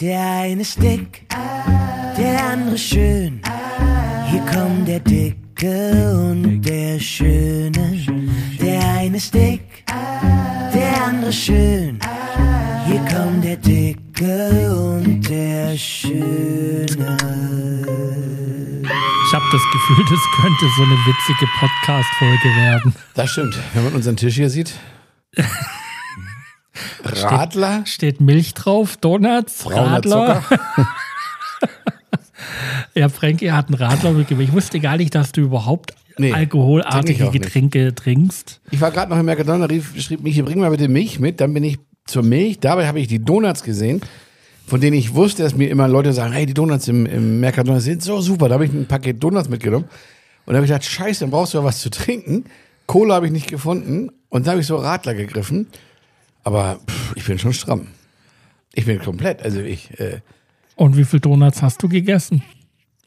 Der eine ist dick, der andere schön. Hier kommt der Dicke und der Schöne. Der eine ist dick, der andere schön. Hier kommt der Dicke und der Schöne. Ich habe das Gefühl, das könnte so eine witzige Podcast-Folge werden. Das stimmt. Wenn man unseren Tisch hier sieht. Radler, Steht Milch drauf, Donuts, Radler. Ja, Frankie hat einen Radler mitgebracht. Ich wusste gar nicht, dass du überhaupt Nee, alkoholartige auch nicht. Getränke trinkst. Ich war gerade noch im Mercadona, rief, schrieb Michi, bring mal bitte Milch mit. Dann bin ich zur Milch. Dabei habe ich die Donuts gesehen, von denen ich wusste, dass mir immer Leute sagen, hey, die Donuts im, im Mercadona sind so super. Da habe ich ein Paket Donuts mitgenommen. Und da habe ich gedacht, scheiße, dann brauchst du ja was zu trinken. Cola habe ich nicht gefunden. Und da habe ich so Radler gegriffen. Aber pff, ich bin schon stramm. Ich bin komplett, also ich, äh, Und wie viele Donuts hast du gegessen?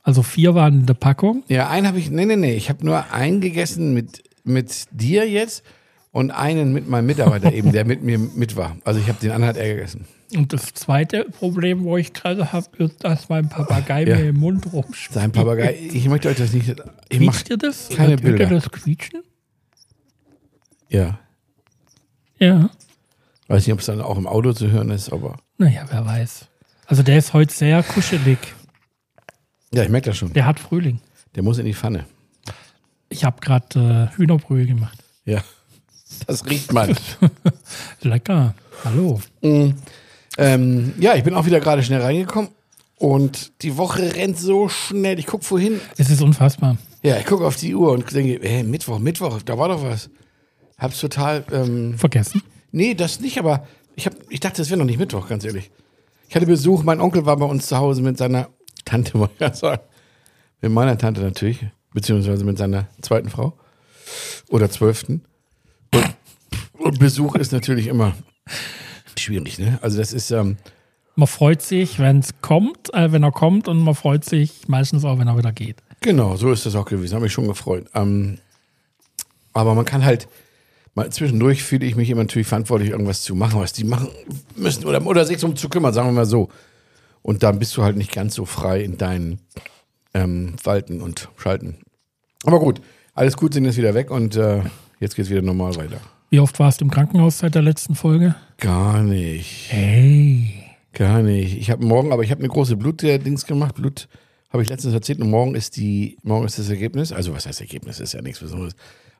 Also vier waren in der Packung. Ja, einen habe ich, nee, nee, nee, ich habe nur einen gegessen mit, mit dir jetzt und einen mit meinem Mitarbeiter eben, der mit mir mit war. Also ich habe den anderen hat er gegessen. Und das zweite Problem, wo ich gerade habe, ist, dass mein Papagei Ja. mir im Mund rumspielt. Sein Papagei, ich möchte euch das nicht, ich Quietscht dir das? keine Hört ihr Bilder. das quietschen? ja, Ja. Weiß nicht, ob es dann auch im Auto zu hören ist, aber Naja, wer weiß. Also der ist heute sehr kuschelig. ja, ich merke das schon. Der hat Frühling. Der muss in die Pfanne. Ich habe gerade äh, Hühnerbrühe gemacht. Ja, das riecht man. Lecker. Hallo. ähm, ja, ich bin auch wieder gerade schnell reingekommen und die Woche rennt so schnell. Ich gucke vorhin, Es ist unfassbar. ja, ich gucke auf die Uhr und denke, hey, Mittwoch, Mittwoch, da war doch was. Hab's total ähm, Vergessen. Nee, das nicht, aber ich, hab, ich dachte, es wäre noch nicht Mittwoch, ganz ehrlich. Ich hatte Besuch, mein Onkel war bei uns zu Hause mit seiner Tante, wollte ich sagen. Mit meiner Tante natürlich, beziehungsweise mit seiner zweiten Frau. Oder zwölften. Und, und Besuch ist natürlich immer schwierig, ne? Also das ist, ähm, Man freut sich, wenn es kommt, äh, wenn er kommt und man freut sich meistens auch, wenn er wieder geht. Genau, so ist das auch gewesen. Habe mich schon gefreut. Ähm, aber man kann halt, mal zwischendurch fühle ich mich immer natürlich verantwortlich, irgendwas zu machen, was die machen müssen oder, oder sich um zu kümmern, sagen wir mal so. Und dann bist du halt nicht ganz so frei in deinen ähm, Walten und Schalten. Aber gut, alles gut, sind jetzt wieder weg und äh, jetzt geht's wieder normal weiter. Wie oft warst du im Krankenhaus seit der letzten Folge? Gar nicht, Hey. gar nicht. Ich habe morgen, aber ich habe eine große Blutdings gemacht. Blut habe ich letztens erzählt und morgen ist die, morgen ist das Ergebnis. Also was heißt Ergebnis? Ist ja nichts Besonderes.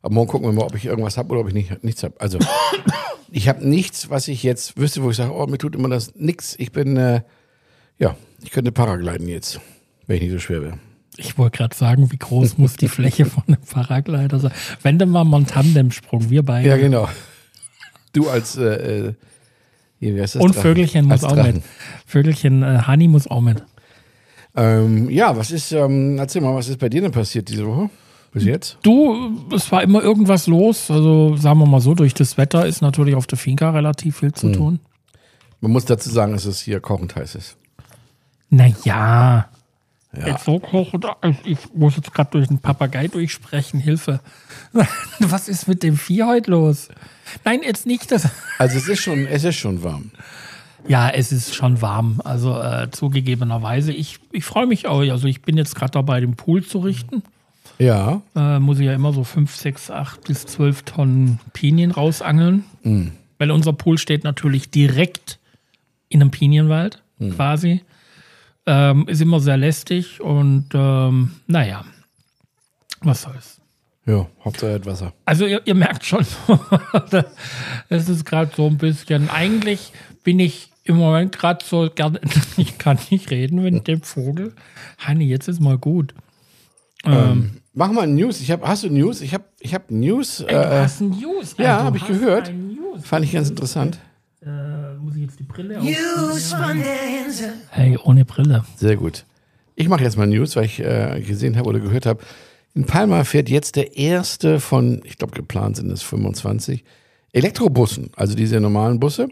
Aber morgen gucken wir mal, ob ich irgendwas habe oder ob ich nicht, nichts habe. Also ich habe nichts, was ich jetzt wüsste, wo ich sage, oh, mir tut immer das nix. Ich bin, äh, ja, ich könnte Paragliden jetzt, wenn ich nicht so schwer wäre. Ich wollte gerade sagen, wie groß muss die Fläche von einem Paraglider sein? Wenn dann mal ein Tandemsprung, wir beide. Ja, genau. Du als, äh, äh, hier, wie heißt das? Und Drachen. Vögelchen muss Als auch Drachen. mit. Vögelchen, äh, Hani muss auch mit. Ähm, ja, was ist, ähm, erzähl mal, was ist bei dir denn passiert diese Woche? Bis jetzt? Du, es war immer irgendwas los. Also sagen wir mal so, durch das Wetter ist natürlich auf der Finca relativ viel Hm. zu tun. Man muss dazu sagen, dass es hier kochend heiß ist. Naja. Ja. Jetzt so kochend, ich muss jetzt gerade durch den Papagei durchsprechen, Hilfe. Was ist mit dem Vieh heute los? Nein, jetzt nicht das. Also es ist schon, es ist schon warm. Ja, es ist schon warm. Also äh, zugegebenerweise. Ich, ich freue mich auch. Also ich bin jetzt gerade dabei, den Pool zu richten. Ja. Äh, muss ich ja immer so 5, 6, 8 bis 12 Tonnen Pinien rausangeln. Weil unser Pool steht natürlich direkt in einem Pinienwald quasi. Ähm, ist immer sehr lästig und ähm, naja, was soll's. Ja, Hauptsache er hat Wasser. Also ihr, ihr merkt schon, es ist gerade so ein bisschen, eigentlich bin ich im Moment gerade so gerne, ich kann nicht reden mit dem Vogel. Hanni, jetzt ist mal gut. Ähm, Mach mal News. Ich hab, hast du News? Ich habe ich hab News. du Äh, hast News. ja, du hab ich gehört. fand ich ganz interessant. Äh, muss ich jetzt die Brille News auf? von der Insel. Hey, ohne Brille. Sehr gut. Ich mache jetzt mal News, weil ich äh, gesehen habe oder gehört habe. In Palma fährt jetzt der erste von, ich glaube geplant sind es 25, Elektrobussen, also diese normalen Busse.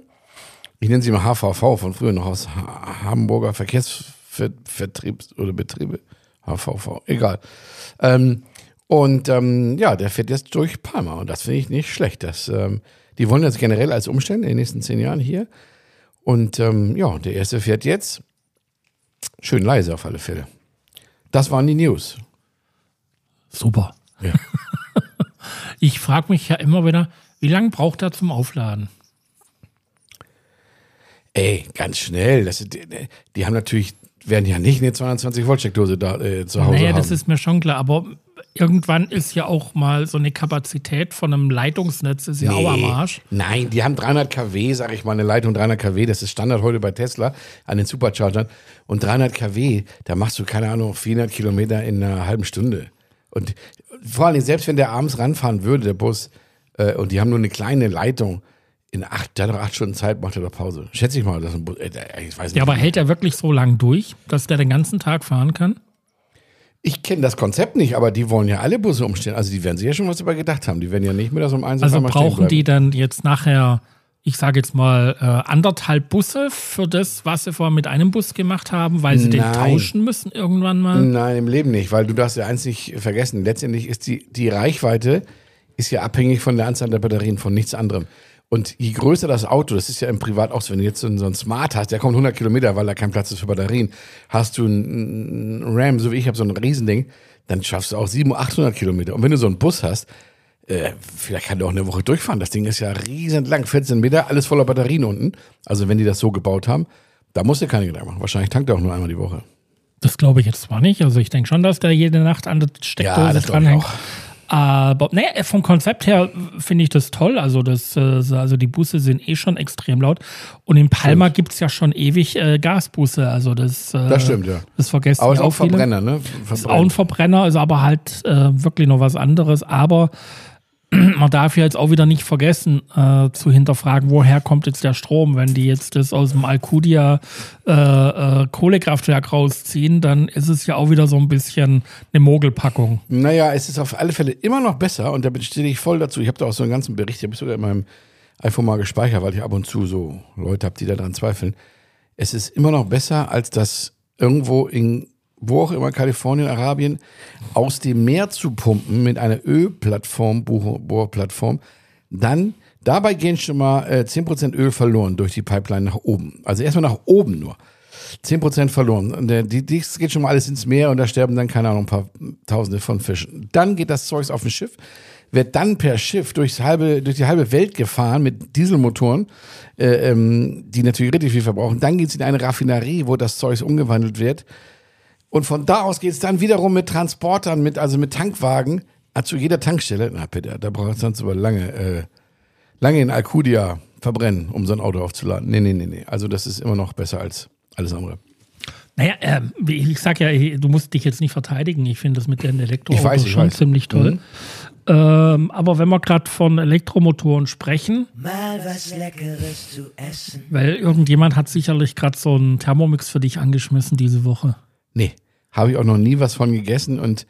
Ich nenne sie mal HVV von früher noch aus Ha- Hamburger Verkehrsvertriebs- oder Betriebe. HVV, egal. Ähm, und ähm, ja, der fährt jetzt durch Palma und das finde ich nicht schlecht. Das, ähm, die wollen das generell als umstellen in den nächsten zehn Jahren hier. Und ähm, ja, der erste fährt jetzt. Schön leise auf alle Fälle. Das waren die News. Super. Ja. Ich frage mich ja immer wieder, wie lange braucht er zum Aufladen? Ey, ganz schnell. Das, die, die haben natürlich, werden ja nicht eine 220 Volt Steckdose da äh, zu Hause Naja, haben. das ist mir schon klar, aber irgendwann ist ja auch mal so eine Kapazität von einem Leitungsnetz ist ja auch am Arsch. Nein, die haben 300 kW, sag ich mal, eine Leitung 300 kW, das ist Standard heute bei Tesla an den Superchargern. Und 300 kW, da machst du, keine Ahnung, 400 Kilometer in einer halben Stunde. Und vor allem, selbst wenn der abends ranfahren würde, der Bus, äh, und die haben nur eine kleine Leitung, in acht, der hat doch acht Stunden Zeit, macht er doch Pause. Schätze ich mal, dass ein Bus, äh, ich weiß nicht. Ja, aber hält er wirklich so lang durch, dass der den ganzen Tag fahren kann? ich kenne das Konzept nicht, aber die wollen ja alle Busse umstellen. Also die werden sich ja schon was dabei gedacht haben. Die werden ja nicht mehr das um eins Also brauchen die dann jetzt nachher, ich sage jetzt mal, äh, anderthalb Busse für das, was sie vorher mit einem Bus gemacht haben, weil sie den Nein. tauschen müssen irgendwann mal? Nein, im Leben nicht, weil du darfst ja eins nicht vergessen. Letztendlich ist die, die Reichweite ist ja abhängig von der Anzahl der Batterien, von nichts anderem. Und je größer das Auto, das ist ja im Privat auch so, wenn du jetzt so einen, Smart hast, der kommt 100 Kilometer, weil da kein Platz ist für Batterien. Hast du einen, Ram, so wie ich habe so ein Riesending, dann schaffst du auch 700, 800 Kilometer. Und wenn du so einen Bus hast, äh, vielleicht kann der auch eine Woche durchfahren. Das Ding ist ja riesend lang, 14 Meter, alles voller Batterien unten. Also wenn die das so gebaut haben, da musst du keine Gedanken machen. Wahrscheinlich tankt er auch nur einmal die Woche. Das glaube ich jetzt zwar nicht. Also ich denke schon, dass der jede Nacht an der Steckdose ich dranhängt. Auch. Aber nee, vom Konzept her finde ich das toll. Also, das, äh, also die Busse sind eh schon extrem laut. Und in Palma gibt es ja schon ewig äh, Gasbusse. Also das, äh, Das stimmt, ja. Das vergessen Aber ja ist auch viele. Verbrenner, ne? Ist auch ein Verbrenner, ist aber halt äh, wirklich noch was anderes. Aber man darf ja jetzt auch wieder nicht vergessen äh, zu hinterfragen, woher kommt jetzt der Strom. Wenn die jetzt das aus dem Alcudia äh, äh, Kohlekraftwerk rausziehen, dann ist es ja auch wieder so ein bisschen eine Mogelpackung. Naja, es ist auf alle Fälle immer noch besser und da stehe ich voll dazu. Ich habe da auch so einen ganzen Bericht, den habe ich sogar in meinem iPhone mal gespeichert, weil ich ab und zu so Leute habe, die daran zweifeln. Es ist immer noch besser, als das irgendwo in, wo auch immer, Kalifornien, Arabien, aus dem Meer zu pumpen mit einer Ölplattform, Bohr- Bohrplattform. Dann, dabei gehen schon mal äh, 10% Öl verloren durch die Pipeline nach oben. Also erstmal nach oben nur. 10% verloren. Und der, die, das geht schon mal alles ins Meer und da sterben dann, keine Ahnung, ein paar Tausende von Fischen. Dann geht das Zeugs auf ein Schiff, wird dann per Schiff durchs halbe, durch die halbe Welt gefahren mit Dieselmotoren, äh, ähm, die natürlich richtig viel verbrauchen. Dann geht es in eine Raffinerie, wo das Zeugs umgewandelt wird. Und von da aus geht es dann wiederum mit Transportern, mit, also mit Tankwagen, äh, zu jeder Tankstelle. Na bitte, da braucht es sonst aber lange, äh, lange in Alcudia verbrennen, um so ein Auto aufzuladen. Nee, nee, nee, nee. Also das ist immer noch besser als alles andere. Naja, äh, ich sag ja, du musst dich jetzt nicht verteidigen. Ich finde das mit den Elektroautos schon weiß. ziemlich toll. Ähm, aber wenn wir gerade von Elektromotoren sprechen, Mal was Leckeres zu essen. weil irgendjemand hat sicherlich gerade so einen Thermomix für dich angeschmissen diese Woche. Nee, habe ich auch noch nie was von gegessen und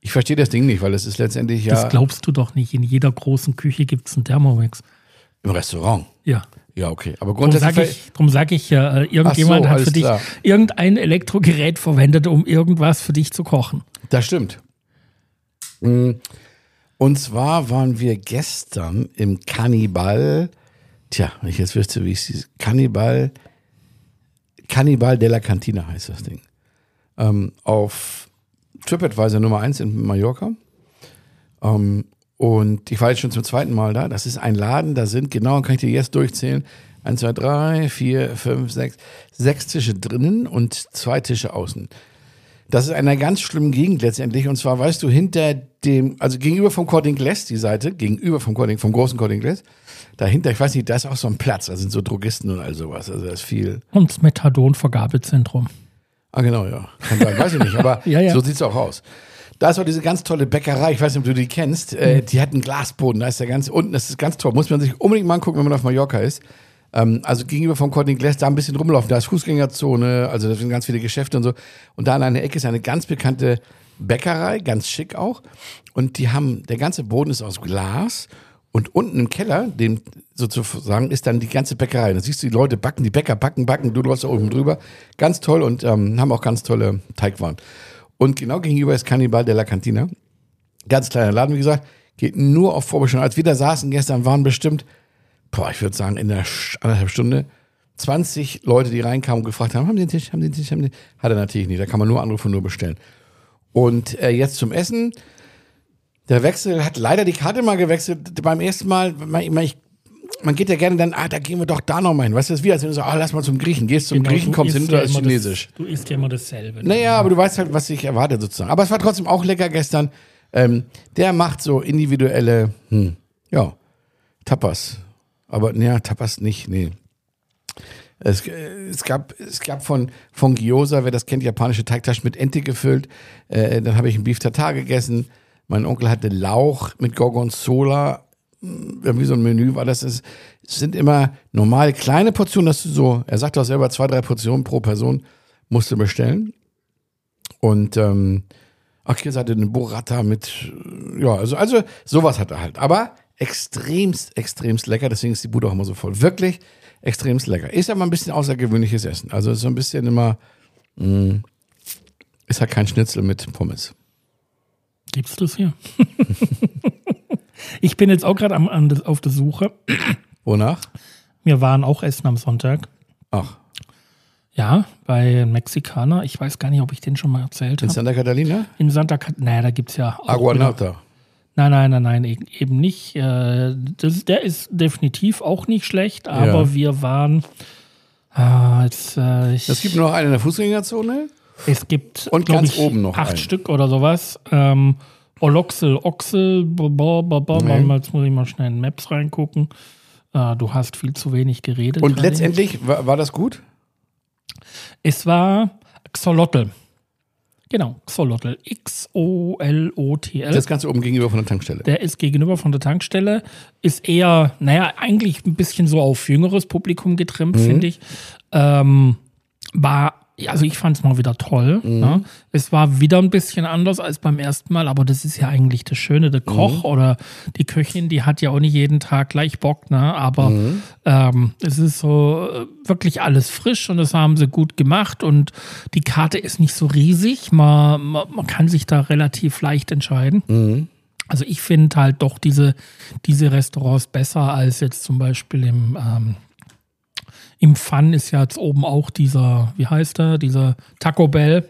ich verstehe das Ding nicht, weil es ist letztendlich ja Das glaubst du doch nicht. In jeder großen Küche gibt es einen Thermomix. im Restaurant. Ja. Ja, okay. Aber Darum grundsätzlich. sage ich, drum sag ich ja, äh, irgendjemand so, hat für dich klar. irgendein Elektrogerät verwendet, um irgendwas für dich zu kochen. Das stimmt. Mm, Und zwar waren wir gestern im Kannibal. Tja, wenn ich jetzt wüsste, wie es hieß. Kannibal. Kannibal della Cantina heißt das Ding. Ähm, auf TripAdvisor Nummer 1 in Mallorca. Ähm, und ich war jetzt schon zum zweiten Mal da. Das ist ein Laden, da sind, genau, kann ich dir jetzt durchzählen. 1, 2, 3, 4, 5, 6, sechs Tische drinnen und zwei Tische außen. Das ist in einer ganz schlimmen Gegend letztendlich. Und zwar, weißt du, hinter dem, also gegenüber vom Cording Glass, die Seite, gegenüber vom Cording, vom großen Cording Glass, dahinter, ich weiß nicht, da ist auch so ein Platz, da sind so Drogisten und all sowas. Also da ist viel. Und das Methadon-Vergabezentrum. Ah, genau, ja. Kann sein, weiß ich nicht, aber Ja, ja. so sieht's auch aus. Da ist auch diese ganz tolle Bäckerei, ich weiß nicht, ob du die kennst, äh, die hat einen Glasboden, da ist der ganz unten, das ist ganz toll. Muss man sich unbedingt mal angucken, wenn man auf Mallorca ist. Ähm, also gegenüber vom Cording Glass, da ein bisschen rumlaufen, da ist Fußgängerzone, also da sind ganz viele Geschäfte und so. Und da an einer Ecke ist eine ganz bekannte Bäckerei, ganz schick auch. Und die haben, der ganze Boden ist aus Glas und unten im Keller, dem sozusagen, ist dann die ganze Bäckerei. Da siehst du, die Leute backen, die Bäcker backen, backen, du läufst da oben drüber. Ganz toll und ähm, haben auch ganz tolle Teigwaren. Und genau gegenüber ist Cannibal de la Cantina. Ganz kleiner Laden, wie gesagt, geht nur auf Vorbestellung. Als wir da saßen gestern, waren bestimmt, boah, ich würde sagen, in Sch- anderthalb Stunde 20 Leute, die reinkamen und gefragt haben, haben Sie den Tisch, haben Sie den Tisch, haben Sie den Hat er natürlich nicht, da kann man nur anrufen und nur bestellen. Und äh, jetzt zum Essen. Der Wechsel hat leider die Karte mal gewechselt. Beim ersten Mal, man, ich, man geht ja gerne dann, ah, da gehen wir doch da noch mal hin. Weißt du, das ist wie, als wenn du sagst, ah, lass mal zum Griechen. Gehst zum Genau, Griechen, kommst hin, da ja ist Chinesisch. Das, du isst ja immer dasselbe. Naja, aber du weißt halt, was ich erwarte sozusagen. Aber es war trotzdem auch lecker gestern. Ähm, der macht so individuelle, hm, ja, Tapas. Aber naja, Tapas nicht, nee. Es, äh, es, gab, es gab von, von Gyoza, wer das kennt, japanische Teigtaschen mit Ente gefüllt. Äh, dann habe ich einen Beef Tartar gegessen. Mein Onkel hatte Lauch mit Gorgonzola. Irgendwie so ein Menü war das. Es sind immer normal kleine Portionen, dass du so, er sagt auch selber, zwei, drei Portionen pro Person musst du bestellen. Und ähm, Akis hatte eine Burrata mit, ja, also, also sowas hat er halt. Aber extremst, extremst lecker, deswegen ist die Bude auch immer so voll. Wirklich extremst lecker. Ist aber ein bisschen außergewöhnliches Essen. Also ist so ein bisschen immer, mh, ist halt kein Schnitzel mit Pommes. Gibt's das hier? ich bin jetzt auch gerade auf der Suche. Wonach? Wir waren auch essen am Sonntag. Ach, Ja, bei Mexikaner. Ich weiß gar nicht, ob ich den schon mal erzählt in habe. Santa Catalina? In Santa Cat. Naja, da gibt's ja auch. wieder- Aguanauta. Nein, nein, nein, nein, e- eben nicht. Äh, Das, der ist definitiv auch nicht schlecht, aber Ja. wir waren. Ah, jetzt, äh, Es gibt nur noch einen in der Fußgängerzone. Es gibt Und ganz ich, oben noch acht einen. Stück oder sowas. Ähm, Oloxel, Oxel, ba. Nee. Jetzt muss ich mal schnell in Maps reingucken. Äh, du hast viel zu wenig geredet. Und letztendlich, war, war das gut? Es war Xolotl. Genau, Xolotl. X-O-L-O-T-L. Das Ganze oben gegenüber von der Tankstelle. Der ist gegenüber von der Tankstelle, ist eher, naja, eigentlich ein bisschen so auf jüngeres Publikum getrimmt, finde ich. Ähm, war, also ich fand es mal wieder toll. Ne? Es war wieder ein bisschen anders als beim ersten Mal, aber das ist ja eigentlich das Schöne. Der Koch oder die Köchin, die hat ja auch nicht jeden Tag gleich Bock, ne? aber ähm, es ist so äh, wirklich alles frisch und das haben sie gut gemacht und die Karte ist nicht so riesig. Man, man, man kann sich da relativ leicht entscheiden. Also ich finde halt doch diese, diese Restaurants besser als jetzt zum Beispiel im, ähm, im Fun ist ja jetzt oben auch dieser, wie heißt der, dieser Taco Bell.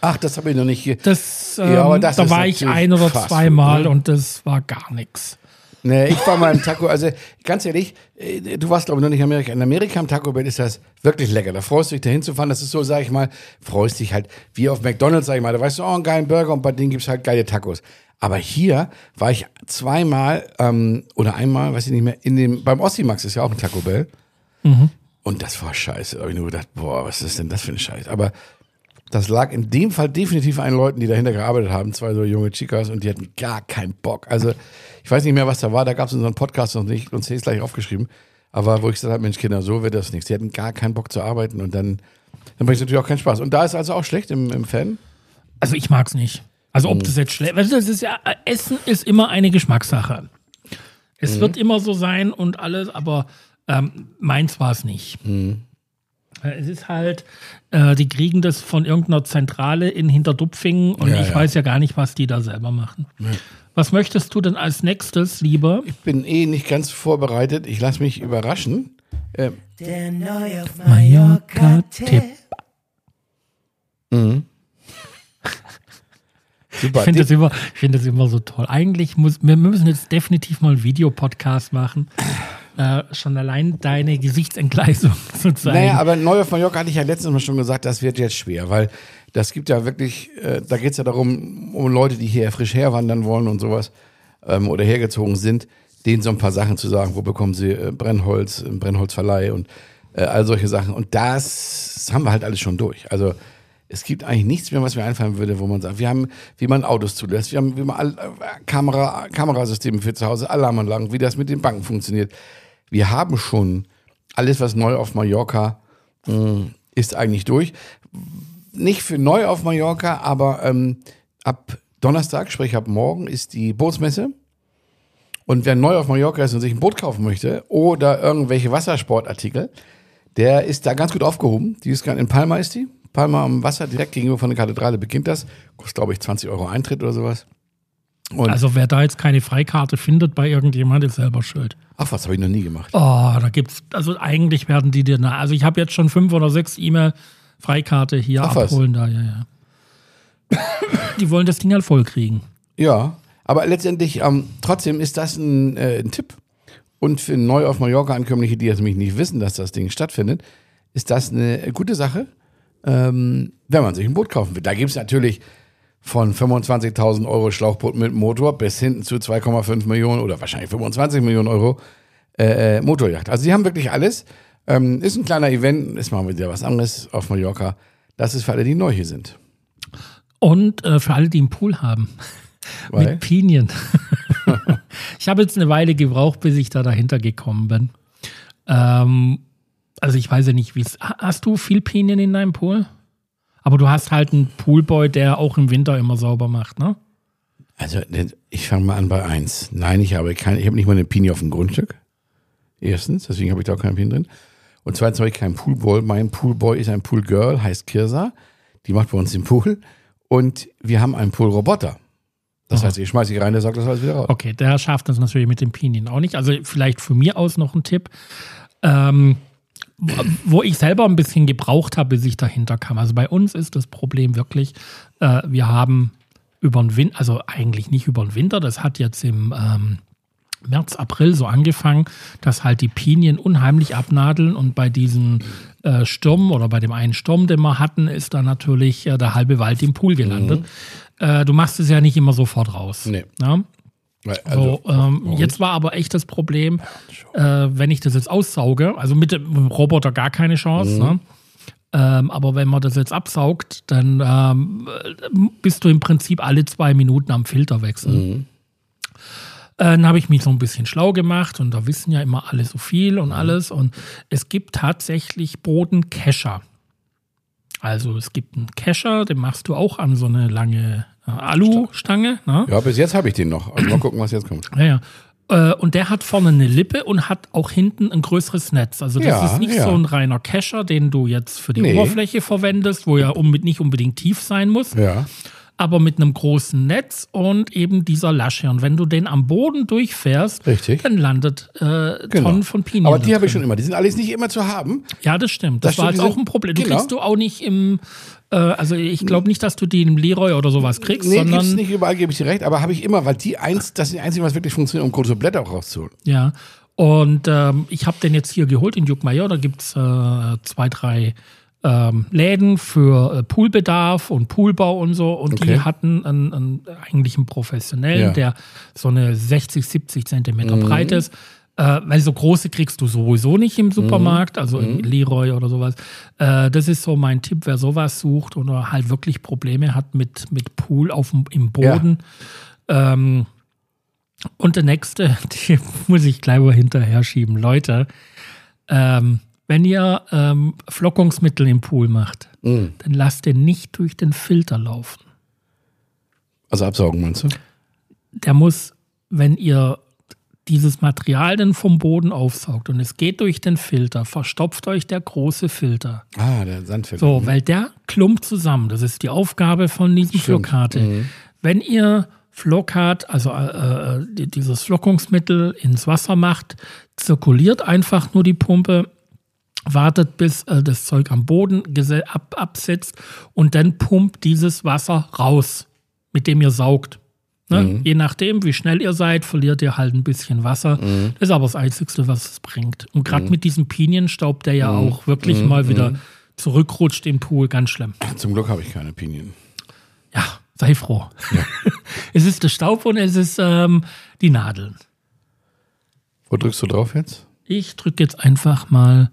Ach, das habe ich noch nicht. Das, ähm, Ja, aber das da war ich ein oder zweimal ne? und das war gar nichts. Nee, ich war mal im Taco, also ganz ehrlich, äh, du warst glaube ich noch nicht in Amerika. In Amerika im Taco Bell ist das wirklich lecker. Da freust du dich dahin zu fahren. Das ist so, sag ich mal, freust dich halt wie auf McDonalds, sag ich mal. Da weißt du, oh, einen geilen Burger und bei denen gibt's halt geile Tacos. Aber hier war ich zweimal ähm, oder einmal, weiß ich nicht mehr, in dem, beim Ossimax ist ja auch ein Taco Bell. Und das war scheiße. Da habe ich nur gedacht, boah, was ist denn das für ein Scheiß? Aber das lag in dem Fall definitiv an den Leuten, die dahinter gearbeitet haben, zwei so junge Chicas und die hatten gar keinen Bock. Also ich weiß nicht mehr, was da war, da gab es unseren Podcast noch nicht, uns ist gleich aufgeschrieben. Aber wo ich gesagt habe, Mensch, Kinder, so wird das nichts. Die hatten gar keinen Bock zu arbeiten und dann, dann bringt es natürlich auch keinen Spaß. Und da ist also auch schlecht im, im Fan. Also ich mag's nicht. Also Mhm. ob das jetzt schlecht, weißt du, das ist ja, Essen ist immer eine Geschmackssache. Es Mhm. wird immer so sein und alles, aber ähm, meins war es nicht. Mhm. Es ist halt, äh, die kriegen das von irgendeiner Zentrale in Hinterdupfingen und Ja, ich ja. weiß ja gar nicht, was die da selber machen. Was möchtest du denn als nächstes lieber? Ich bin eh nicht ganz vorbereitet. Ich lasse mich überraschen. Äh, Der neu auf Mallorca-Tipp. Mallorca-Tipp. super. Ich finde das, immer, ich find das immer so toll. Eigentlich muss, wir müssen jetzt definitiv mal einen Videopodcast machen. Äh, schon allein deine Gesichtsentgleisung zu zeigen. Naja, aber neu auf Mallorca hatte ich ja letztes Mal schon gesagt, das wird jetzt schwer, weil das gibt ja wirklich, äh, da geht es ja darum, um Leute, die hier frisch herwandern wollen und sowas ähm, oder hergezogen sind, denen so ein paar Sachen zu sagen, wo bekommen sie äh, Brennholz, im Brennholzverleih und äh, all solche Sachen. Und das haben wir halt alles schon durch. Also es gibt eigentlich nichts mehr, was mir einfallen würde, wo man sagt, wir haben, wie man Autos zulässt, wir haben, wie man all, äh, Kamera, Kamerasysteme für zu Hause, Alarmanlagen, wie das mit den Banken funktioniert. Wir haben schon alles, was neu auf Mallorca mh, ist, eigentlich durch. Nicht für neu auf Mallorca, aber ähm, ab Donnerstag, sprich ab morgen, ist die Bootsmesse. Und wer neu auf Mallorca ist und sich ein Boot kaufen möchte oder irgendwelche Wassersportartikel, der ist da ganz gut aufgehoben. Die ist gerade in Palma ist die. Palma am Wasser, direkt gegenüber von der Kathedrale beginnt das. Kostet, glaube ich, 20 Euro Eintritt oder sowas. Und Also wer da jetzt keine Freikarte findet bei irgendjemand, ist selber schuld. ach was, habe ich noch nie gemacht. Oh, da gibt's, also eigentlich werden die dir, na, also ich habe jetzt schon fünf oder sechs E-Mail Freikarte hier Ach was. abholen da, ja, ja. die wollen das Ding halt voll kriegen. Ja, aber letztendlich, ähm, trotzdem ist das ein, äh, ein Tipp. Und für neu auf Mallorca Ankömmliche, die jetzt nämlich nicht wissen, dass das Ding stattfindet, ist das eine gute Sache, ähm, wenn man sich ein Boot kaufen will. Da gibt es natürlich von 25.000 Euro Schlauchboot mit Motor bis hinten zu 2,5 Millionen oder wahrscheinlich 25 Millionen Euro äh, äh, Motorjacht. Also sie haben wirklich alles. Ähm, ist ein kleiner Event, ist mal wieder was anderes auf Mallorca. Das ist für alle, die neu hier sind. Und äh, für alle, die einen Pool haben. Weil? Mit Pinien. ich habe jetzt eine Weile gebraucht, bis ich da dahinter gekommen bin. Ähm, also ich weiß ja nicht, wie es. Ha- Hast du viel Pinien in deinem Pool? Aber du hast halt einen Poolboy, der auch im Winter immer sauber macht, ne? Also, ich fange mal an bei eins. Nein, ich habe kein, ich habe nicht mal eine Pinie auf dem Grundstück. Erstens, deswegen habe ich da auch keinen Pin drin. Und zweitens habe ich keinen Poolboy. Mein Poolboy ist ein Poolgirl, heißt Kirsa. Die macht bei uns den Pool. Und wir haben einen Poolroboter. Das heißt, ich schmeiße ich rein, der sagt das alles wieder raus. Okay, der schafft das natürlich mit den Pinien auch nicht. Also vielleicht von mir aus noch ein Tipp. Ähm, wo- ich selber ein bisschen gebraucht habe, bis ich dahinter kam. Also bei uns ist das Problem wirklich, äh, wir haben über den Winter, also eigentlich nicht über den Winter, das hat jetzt im ähm, März, April so angefangen, dass halt die Pinien unheimlich abnadeln und bei diesen äh, Stürmen oder bei dem einen Sturm, den wir hatten, ist dann natürlich äh, der halbe Wald im Pool gelandet. Äh, du machst es ja nicht immer sofort raus. Nee. Ja? Also, So, ähm, jetzt war aber echt das Problem, äh, wenn ich das jetzt aussauge, also mit dem Roboter gar keine Chance, ne? ähm, aber wenn man das jetzt absaugt, dann ähm, äh, bist du im Prinzip alle zwei Minuten am Filter wechseln. Äh, Dann habe ich mich so ein bisschen schlau gemacht und da wissen ja immer alle so viel und alles. Und es gibt tatsächlich Bodenkescher. Also es gibt einen Kescher, den machst du auch an so eine lange äh, Alustange. Ne? ja, bis jetzt habe ich den noch. Also mal gucken, was jetzt kommt. Ja, ja. Äh, Und der hat vorne eine Lippe und hat auch hinten ein größeres Netz. Also das Ja, ist nicht ja. so ein reiner Kescher, den du jetzt für die Nee. Oberfläche verwendest, wo ja um, nicht unbedingt tief sein muss, Ja. Aber mit einem großen Netz und eben dieser Lasche. Und wenn du den am Boden durchfährst, Richtig. dann landet äh, Genau. Tonnen von Pinien. Aber die habe ich schon immer. Die sind alles nicht immer zu haben. Ja, das stimmt. Das, Das war jetzt auch ein Problem. Du genau. kriegst du auch nicht im, äh, also ich glaube nicht, dass du die im Leroy oder sowas kriegst, Nee, gibt's sondern nicht überall, gebe ich dir recht. Aber habe ich immer, weil die eins, das ist die einzige, was wirklich funktioniert, um große Blätter auch rauszuholen. Ja, und ähm, ich habe den jetzt hier geholt in Juckmajor. Da gibt es äh, zwei, drei ähm, Läden für äh, Poolbedarf und Poolbau und so. Und Okay. die hatten einen, einen, eigentlich einen professionellen, Ja. Mhm. der so eine 60, 70 Zentimeter breit ist. Äh, weil so große kriegst du sowieso nicht im Supermarkt, also Mhm. im Leroy oder sowas. Äh, das ist so mein Tipp, wer sowas sucht oder halt wirklich Probleme hat mit, mit Pool auf im Boden. Ähm, und der nächste, die muss ich gleich mal hinterher schieben. Leute, ähm, wenn ihr ähm, Flockungsmittel im Pool macht, Mhm. dann lasst den nicht durch den Filter laufen. Also absaugen, meinst du? Der muss, wenn ihr dieses Material dann vom Boden aufsaugt und es geht durch den Filter, verstopft euch der große Filter. Ah, der Sandfilter. So, weil der klumpt zusammen. Das ist die Aufgabe von diesem Stimmt. Flockharte. Wenn ihr Flockart, also äh, äh, die- dieses Flockungsmittel ins Wasser macht, zirkuliert einfach nur die Pumpe, wartet bis äh, das Zeug am Boden ab, absetzt und dann pumpt dieses Wasser raus, mit dem ihr saugt. Ne? Je nachdem, wie schnell ihr seid, verliert ihr halt ein bisschen Wasser. Das ist aber das Einzige, was es bringt. Und gerade mit diesem Pinienstaub, der ja auch wirklich mal wieder zurückrutscht im Pool, ganz schlimm. Zum Glück habe ich keine Pinien. Ja, sei froh. es ist der Staub und es ist ähm, die Nadeln. Wo drückst du drauf jetzt? Ich drücke jetzt einfach mal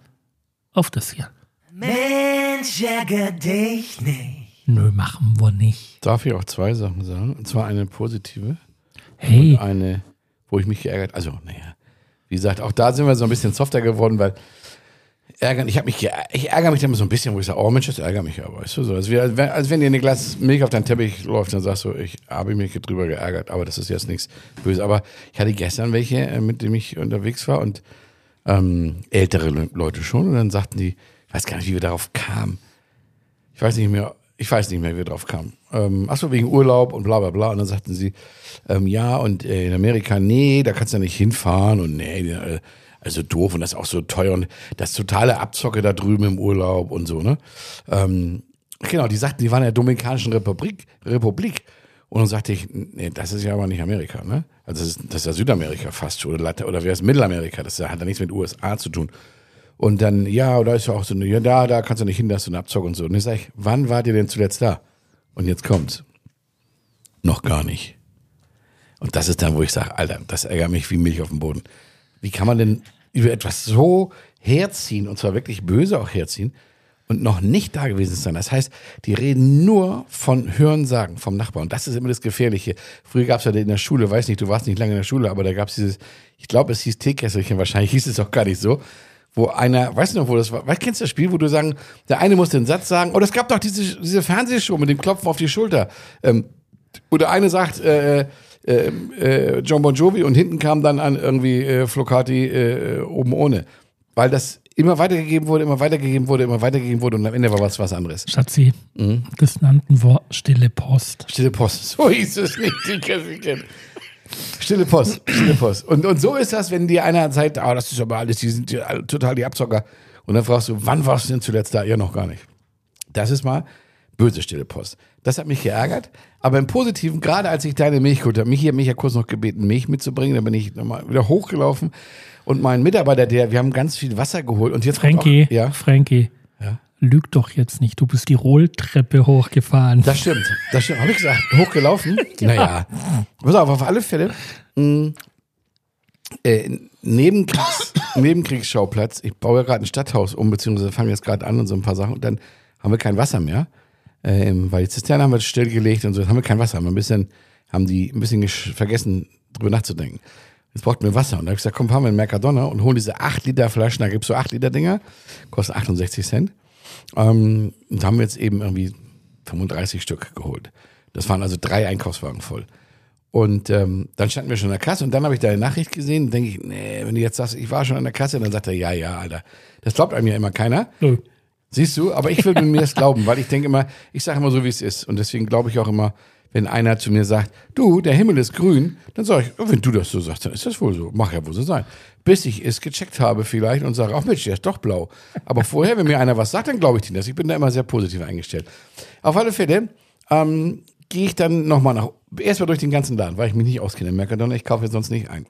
auf das hier. Mensch, ärger dich nicht. Nö, machen wir nicht. Darf ich auch zwei Sachen sagen? Und zwar eine positive, Hey, eine, wo ich mich geärgert. Also, naja, wie gesagt, auch da sind wir so ein bisschen softer geworden, weil ärgern, ich habe mich, ich ärgere mich dann immer so ein bisschen, wo ich sage, oh Mensch, das ärgert mich ja, weißt du, so, als, wie, als wenn- als wenn dir ein Glas Milch auf deinen Teppich läuft, dann sagst du, ich habe mich drüber geärgert, aber das ist jetzt nichts Böses. Aber ich hatte gestern welche, äh, mit denen ich unterwegs war und ähm, ältere Le- Leute schon und dann sagten die, ich weiß gar nicht, wie wir darauf kamen. Ich weiß nicht mehr, Ich weiß nicht mehr, wie wir drauf kamen. Ähm, achso, wegen Urlaub und bla bla bla. Und dann sagten sie, ähm, ja, und äh, in Amerika, nee, da kannst du nicht hinfahren und nee, äh, also doof und das ist auch so teuer und das totale Abzocke da drüben im Urlaub und so, ne? Ähm, genau, die sagten, die waren in der Dominikanischen Republik, Republik. Und dann sagte ich, nee, das ist ja aber nicht Amerika, ne? Also das ist, das ist ja Südamerika fast schon, oder, oder wäre es Mittelamerika, das hat ja nichts mit USA zu tun. Und dann, ja, da ist ja auch so eine, ja, da, da kannst du nicht hin, da ist so eine Abzocke und so. Und ich sage, wann wart ihr denn zuletzt da? Und jetzt kommt's. Noch gar nicht. Und das ist dann, wo ich sage, Alter, das ärgert mich wie Milch auf dem Boden. Wie kann man denn über etwas so herziehen, und zwar wirklich böse auch herziehen, und noch nicht da gewesen sein? Das heißt, die reden nur von Hörensagen vom Nachbarn. Und das ist immer das Gefährliche. Früher gab es ja in der Schule, weiß nicht, du warst nicht lange in der Schule, aber da gab es dieses, ich glaube, es hieß Teekesselchen, wahrscheinlich hieß es auch gar nicht so, wo einer, weißt du noch, wo das war? Weißt, kennst du das Spiel, wo du sagen, der eine muss den Satz sagen, oh, es gab doch diese, diese Fernsehshow mit dem Klopfen auf die Schulter. Ähm, oder eine sagt, äh, äh, äh, John Bon Jovi und hinten kam dann an irgendwie äh, Flocati äh, oben ohne. Weil das immer weitergegeben wurde, immer weitergegeben wurde, immer weitergegeben wurde und am Ende war was was anderes. Schatzi, Mhm. das nannten wir stille Post. Stille Post. So hieß es nicht, die. Stille Post, stille Post. Und, und so ist das, wenn dir einer sagt, ah, das ist aber alles, die sind ja alle total die Abzocker. Und dann fragst du, wann warst du denn zuletzt da? Ja, noch gar nicht. Das ist mal böse stille Post. Das hat mich geärgert. Aber im Positiven, gerade als ich deine Milch geholt habe, mich hier mich ja kurz noch gebeten, Milch mitzubringen, dann bin ich nochmal wieder hochgelaufen. Und mein Mitarbeiter, der, wir haben ganz viel Wasser geholt. Und jetzt Frankie, Auch, ja, Frankie, Ja. lüg doch jetzt nicht. Du bist die Rolltreppe hochgefahren. Das stimmt. Das stimmt. Habe ich gesagt, hochgelaufen? Naja. Pass auf, auf alle Fälle. Mh, äh, Nebenkriegs, Nebenkriegsschauplatz. Ich baue ja gerade ein Stadthaus um, beziehungsweise fange jetzt gerade an und so ein paar Sachen. Und dann haben wir kein Wasser mehr. Ähm, weil die Zisterne haben wir stillgelegt und so. Jetzt haben wir kein Wasser. Haben wir ein bisschen, haben die ein bisschen vergessen, drüber nachzudenken. Jetzt braucht mir Wasser. Und da habe ich gesagt, komm, fahren wir in Mercadona und holen diese 8 Liter Flaschen. Da gibt's so 8 Liter Dinger. Kosten 68 Cent. Ähm, und da haben wir jetzt eben irgendwie 35 Stück geholt. Das waren also drei Einkaufswagen voll. Und ähm, dann standen wir schon an der Kasse und dann habe ich deine Nachricht gesehen und denke ich, nee, wenn du jetzt sagst, ich war schon an der Kasse, dann sagt er, ja, ja, Alter. Das glaubt einem ja immer keiner. Nö. Siehst du, aber ich will mir das glauben, weil ich denke immer, ich sage immer so, wie es ist. Und deswegen glaube ich auch immer, wenn einer zu mir sagt, du, der Himmel ist grün, dann sage ich, wenn du das so sagst, dann ist das wohl so. Mach ja wohl so sein. Bis ich es gecheckt habe vielleicht und sage, ach Mensch, der ist doch blau. Aber vorher, wenn mir einer was sagt, dann glaube ich ihm das. Ich bin da immer sehr positiv eingestellt. Auf alle Fälle ähm, gehe ich dann nochmal nach, erstmal durch den ganzen Laden, weil ich mich nicht auskenne. Mercadona, ich kaufe jetzt sonst nicht ein.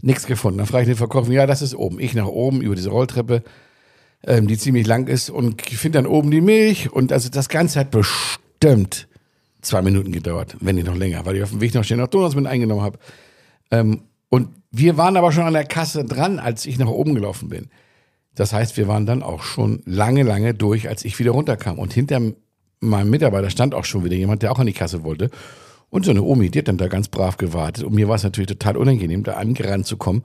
Nichts gefunden. Dann frage ich den Verkäufer, ja, das ist oben. Ich nach oben über diese Rolltreppe ähm, die ziemlich lang ist und finde dann oben die Milch und also das Ganze hat bestimmt zwei Minuten gedauert, wenn nicht noch länger, weil ich auf dem Weg noch schnell nach Donuts mit eingenommen habe. Ähm, und wir waren aber schon an der Kasse dran, als ich nach oben gelaufen bin. Das heißt, wir waren dann auch schon lange, lange durch, als ich wieder runterkam. Und hinter meinem Mitarbeiter stand auch schon wieder jemand, der auch an die Kasse wollte. Und so eine Omi, die hat dann da ganz brav gewartet. Und mir war es natürlich total unangenehm, da angerannt zu kommen.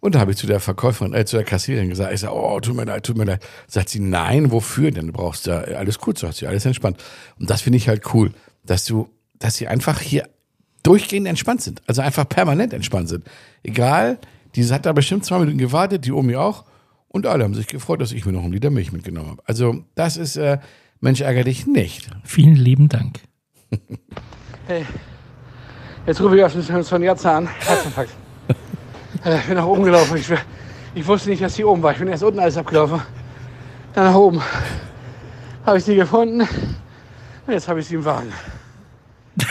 Und da habe ich zu der Verkäuferin, äh, zu der Kassiererin gesagt, ich sage, oh, tut mir leid, tut mir leid. Sagt sie, nein, wofür denn? Du brauchst da alles gut, sagt sie, alles entspannt. Und das finde ich halt cool, dass du, dass sie einfach hier durchgehend entspannt sind. Also einfach permanent entspannt sind. Egal, die hat da bestimmt zwei Minuten gewartet, die Omi auch. Und alle haben sich gefreut, dass ich mir noch einen Liter Milch mitgenommen habe. Also das ist, äh, Mensch, ärgere dich nicht. Vielen lieben Dank. Hey, jetzt rufe ich auf den Sonja an. Herzinfarkt. Alter, Ich bin nach oben gelaufen. Ich, ich wusste nicht, dass sie oben war. Ich bin erst unten alles abgelaufen. Dann nach oben. Habe ich sie gefunden. Und jetzt habe ich sie im Wagen.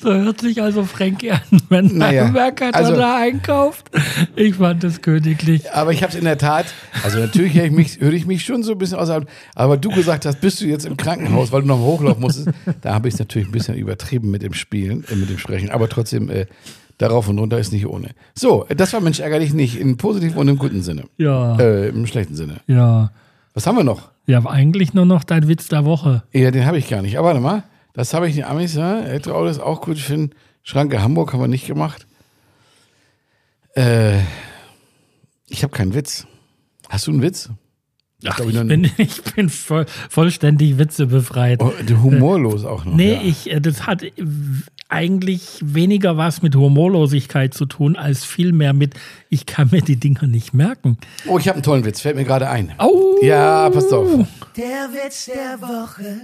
So hört sich also Frankie an, wenn Naja, Mercadona also- einkauft. Ich fand das königlich. Aber ich habe es in der Tat, also natürlich höre ich, mich, höre ich mich schon so ein bisschen außerhalb, aber du gesagt hast, bist du jetzt im Krankenhaus, weil du noch hochlaufen musstest, da habe ich es natürlich ein bisschen übertrieben mit dem Spielen, äh, mit dem Sprechen, aber trotzdem, äh, darauf und runter ist nicht ohne. So, das war Mensch ärgerlich nicht, im positiven und im guten Sinne. Ja, Äh, Im schlechten Sinne. ja. Was haben wir noch? Ja, eigentlich nur noch dein Witz der Woche. Ja, den habe ich gar nicht. Aber warte mal, das habe ich den Amis, ja. Elektroauto ist auch gut. Ich finde, Schranke Hamburg haben wir nicht gemacht. Äh, ich habe keinen Witz. Hast du einen Witz? Ach, ich, dann- bin, ich bin voll, vollständig witzebefreit. Oh, humorlos auch noch. Nee, ja. ich, äh, das hat eigentlich weniger was mit Humorlosigkeit zu tun, als vielmehr mit, ich kann mir die Dinger nicht merken. Oh, ich habe einen tollen Witz, fällt mir gerade ein. Au! Ja, passt auf. Der Witz der Woche.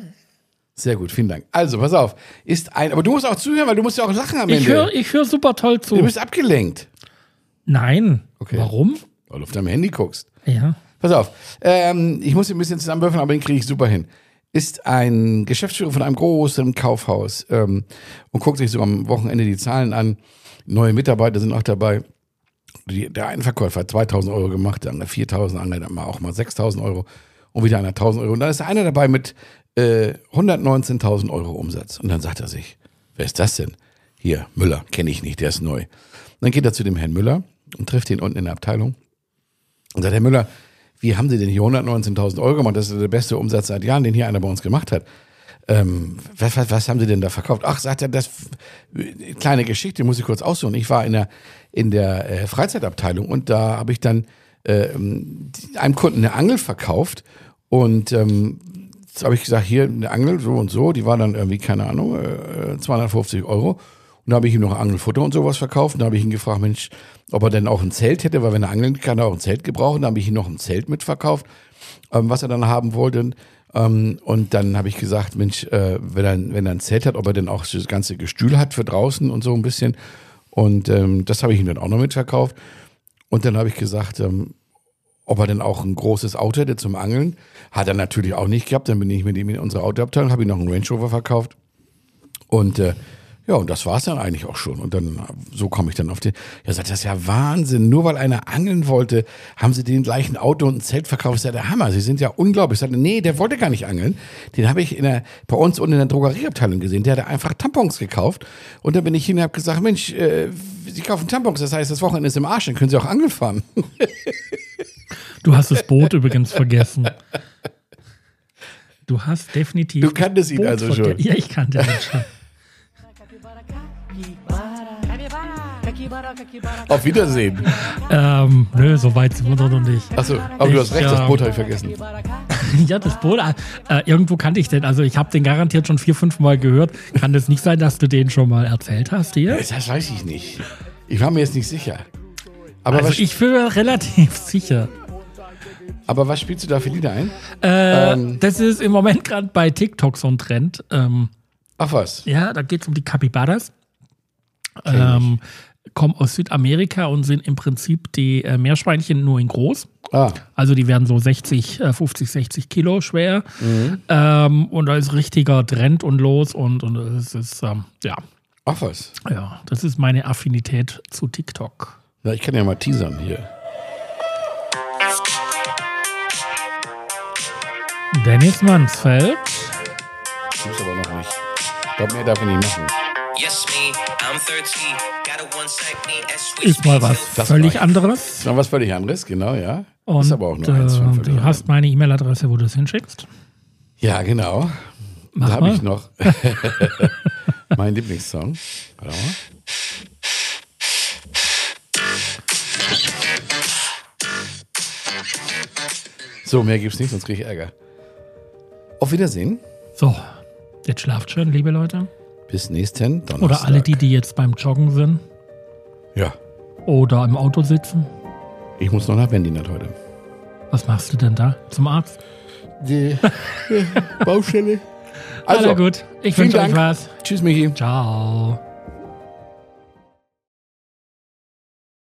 Sehr gut, vielen Dank. Also, pass auf. Ist ein, aber du musst auch zuhören, weil du musst ja auch lachen am Ich Ende. höre ich hör super toll zu. du bist abgelenkt, Nein. Okay. Warum? weil du auf deinem Handy guckst. Ja. Pass auf. Ähm, ich muss ihn ein bisschen zusammenwürfeln, aber den kriege ich super hin. Ist ein Geschäftsführer von einem großen Kaufhaus ähm, und guckt sich so am Wochenende die Zahlen an. Neue Mitarbeiter sind auch dabei. Die, der eine Verkäufer hat 2000 Euro gemacht, der andere 4000, der andere auch mal 6000 Euro und wieder einer 1000 Euro. Und dann ist einer dabei mit äh, 119.000 Euro Umsatz. Und dann sagt er sich, wer ist das denn? Hier, Müller, kenne ich nicht, der ist neu. Und dann geht er zu dem Herrn Müller und trifft ihn unten in der Abteilung und sagt, Herr Müller, wie haben Sie denn hier 119.000 Euro gemacht? Das ist der beste Umsatz seit Jahren, den hier einer bei uns gemacht hat. Ähm, was, was, was haben Sie denn da verkauft? Ach, sagt er, das äh, kleine Geschichte muss ich kurz aussuchen. Ich war in der in der äh, Freizeitabteilung und da habe ich dann äh, einem Kunden eine Angel verkauft und ähm, habe ich gesagt, hier eine Angel so und so, die war dann irgendwie keine Ahnung äh, 250 Euro und da habe ich ihm noch Angelfutter und sowas verkauft und da habe ich ihn gefragt, Mensch, ob er denn auch ein Zelt hätte, weil wenn er angeln kann, er auch ein Zelt gebrauchen. Da habe ich ihm noch ein Zelt mitverkauft, ähm, was er dann haben wollte. Ähm, und dann habe ich gesagt, Mensch, äh, wenn, er, wenn er ein Zelt hat, ob er denn auch das ganze Gestühl hat für draußen und so ein bisschen. Und ähm, das habe ich ihm dann auch noch mitverkauft. Und dann habe ich gesagt, ähm, ob er denn auch ein großes Auto hätte zum Angeln. Hat er natürlich auch nicht gehabt. Dann bin ich mit ihm in unsere Autoabteilung, habe ihm noch einen Range Rover verkauft. Und äh, ja, und das war's dann eigentlich auch schon. Und dann, so komme ich dann auf den. Ja, sagt, das ist ja Wahnsinn. Nur weil einer angeln wollte, haben sie den gleichen Auto und ein Zelt verkauft. Das ist ja der Hammer. Sie sind ja unglaublich. Ich sagte, nee, der wollte gar nicht angeln. Den habe ich in der, bei uns unten in der Drogerieabteilung gesehen. Der hat einfach Tampons gekauft. Und dann bin ich hin und habe gesagt, Mensch, äh, Sie kaufen Tampons. Das heißt, das Wochenende ist im Arsch. Dann können Sie auch angeln fahren. Du hast das Boot übrigens vergessen. Du hast definitiv. Du kanntest ihn Boot also schon. Ja, ich kannte ihn schon. Auf Wiedersehen. ähm, nö, so weit sind wir doch noch nicht. Achso, aber du hast Ich, recht, das Boot habe ich vergessen. Ja, das Boot, äh, irgendwo kannte ich den. Also ich habe den garantiert schon vier, fünf Mal gehört. Kann das nicht sein, dass du den schon mal erzählt hast hier? Das weiß ich nicht. Ich war mir jetzt nicht sicher. Aber, Also was, ich bin mir relativ sicher. aber was spielst du da für Lieder ein? Äh, Ähm. Das ist im Moment gerade bei TikTok so ein Trend. Ähm, Ach was. ja, da geht es um die Capybaras. Ich. Ähm, kommen aus Südamerika und sind im Prinzip die äh, Meerschweinchen nur in groß. Ah, Also die werden so 60, äh, 50, 60 Kilo schwer. Mhm. Ähm, und da ist richtiger Trend und los und, und es ist, ähm, ja, ach was. ja, das ist meine Affinität zu TikTok. Ja, ich kann ja mal teasern hier. Dennis Mansfeld. Muss aber noch nicht. Ich glaube, mehr darf ich nicht machen. Yes, me, I'm 13. Got a one side me, as sweet Ist mal was Das völlig anderes. Ist noch was völlig anderes, genau, ja. Und ist aber auch nur eins von äh, völlig du hast meine E-Mail-Adresse, wo du es hinschickst. Ja, genau. Mach da habe mal. ich noch mein Lieblingssong. Warte mal. So, mehr gibt's nicht, sonst kriege ich Ärger. Auf Wiedersehen. So, jetzt schlaft schön, liebe Leute. Bis nächsten Donnerstag. Oder alle die, die jetzt beim Joggen sind Ja, oder im Auto sitzen. ich muss noch nach Berlin heute. Was machst du denn da? Zum Arzt? Die Baustelle. Also, Also, gut. Ich wünsche euch was. Tschüss, Michi. Ciao.